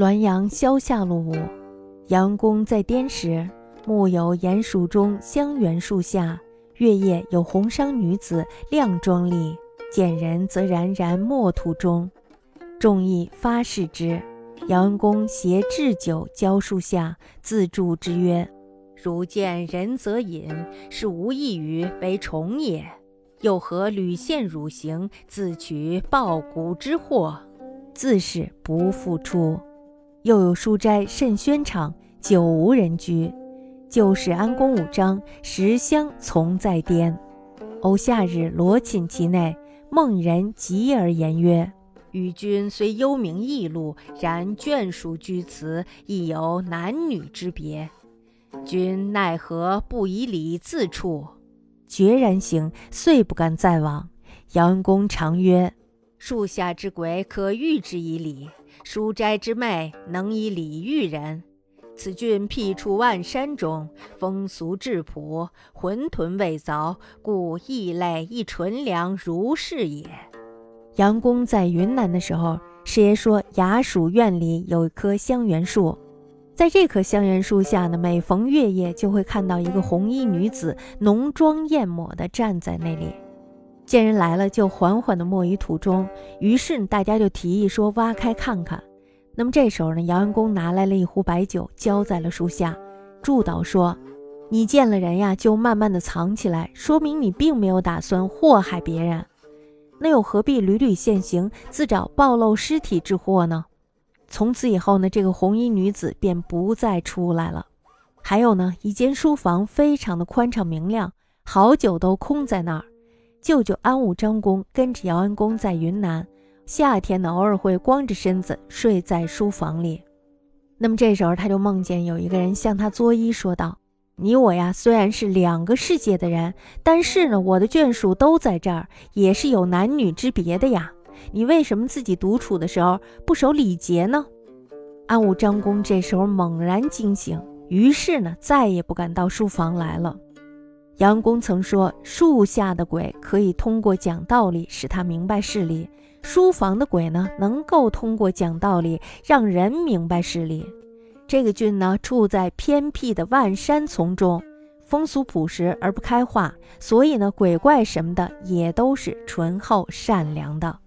滦阳萧下路午，杨公在颠时，木有鼹鼠中香橼树下，月夜有红裳女子靓妆丽，见人则冉冉墨途中。众议发誓之。杨公携置酒浇树下，自助之曰：“如见人则饮，是无异于为虫也。又何屡陷汝行，自取抱谷之祸？自是不复出。”又有书斋甚轩敞，久无人居。旧时安公五章，十香从在颠。偶夏日罗寝其内，梦人疾而言曰：“与君虽幽冥异路，然眷属居此，亦有男女之别。君奈何不以礼自处？”决然行，遂不敢再往。杨公常曰：“树下之鬼，可喻之以礼。”书斋之妹能以礼喻人，此郡僻处万山中，风俗质朴，浑沌未凿，故异类亦纯良如是也。杨公在云南的时候，师爷说衙署院里有一棵香橼树，在这棵香橼树下呢，每逢月夜就会看到一个红衣女子，浓妆艳抹的站在那里。见人来了，就缓缓地没于土中。于是大家就提议说：“挖开看看。”那么这时候呢，姚文公拿来了一壶白酒，浇在了树下，祝祷说：“你见了人呀，就慢慢地藏起来，说明你并没有打算祸害别人。那又何必屡屡现形，自找暴露尸体之祸呢？”从此以后呢，这个红衣女子便不再出来了。还有呢，一间书房非常的宽敞明亮，好久都空在那儿。舅舅安武张公跟着姚安公在云南，夏天呢偶尔会光着身子睡在书房里。那么这时候他就梦见有一个人向他作揖说道：“你我呀虽然是两个世界的人，但是呢我的眷属都在这儿，也是有男女之别的呀。你为什么自己独处的时候不守礼节呢？”安武张公这时候猛然惊醒，于是呢再也不敢到书房来了。杨公曾说：“树下的鬼可以通过讲道理使他明白事理，书房的鬼呢，能够通过讲道理让人明白事理。”这个郡呢，处在偏僻的万山丛中，风俗朴实而不开化，所以呢，鬼怪什么的也都是淳厚善良的。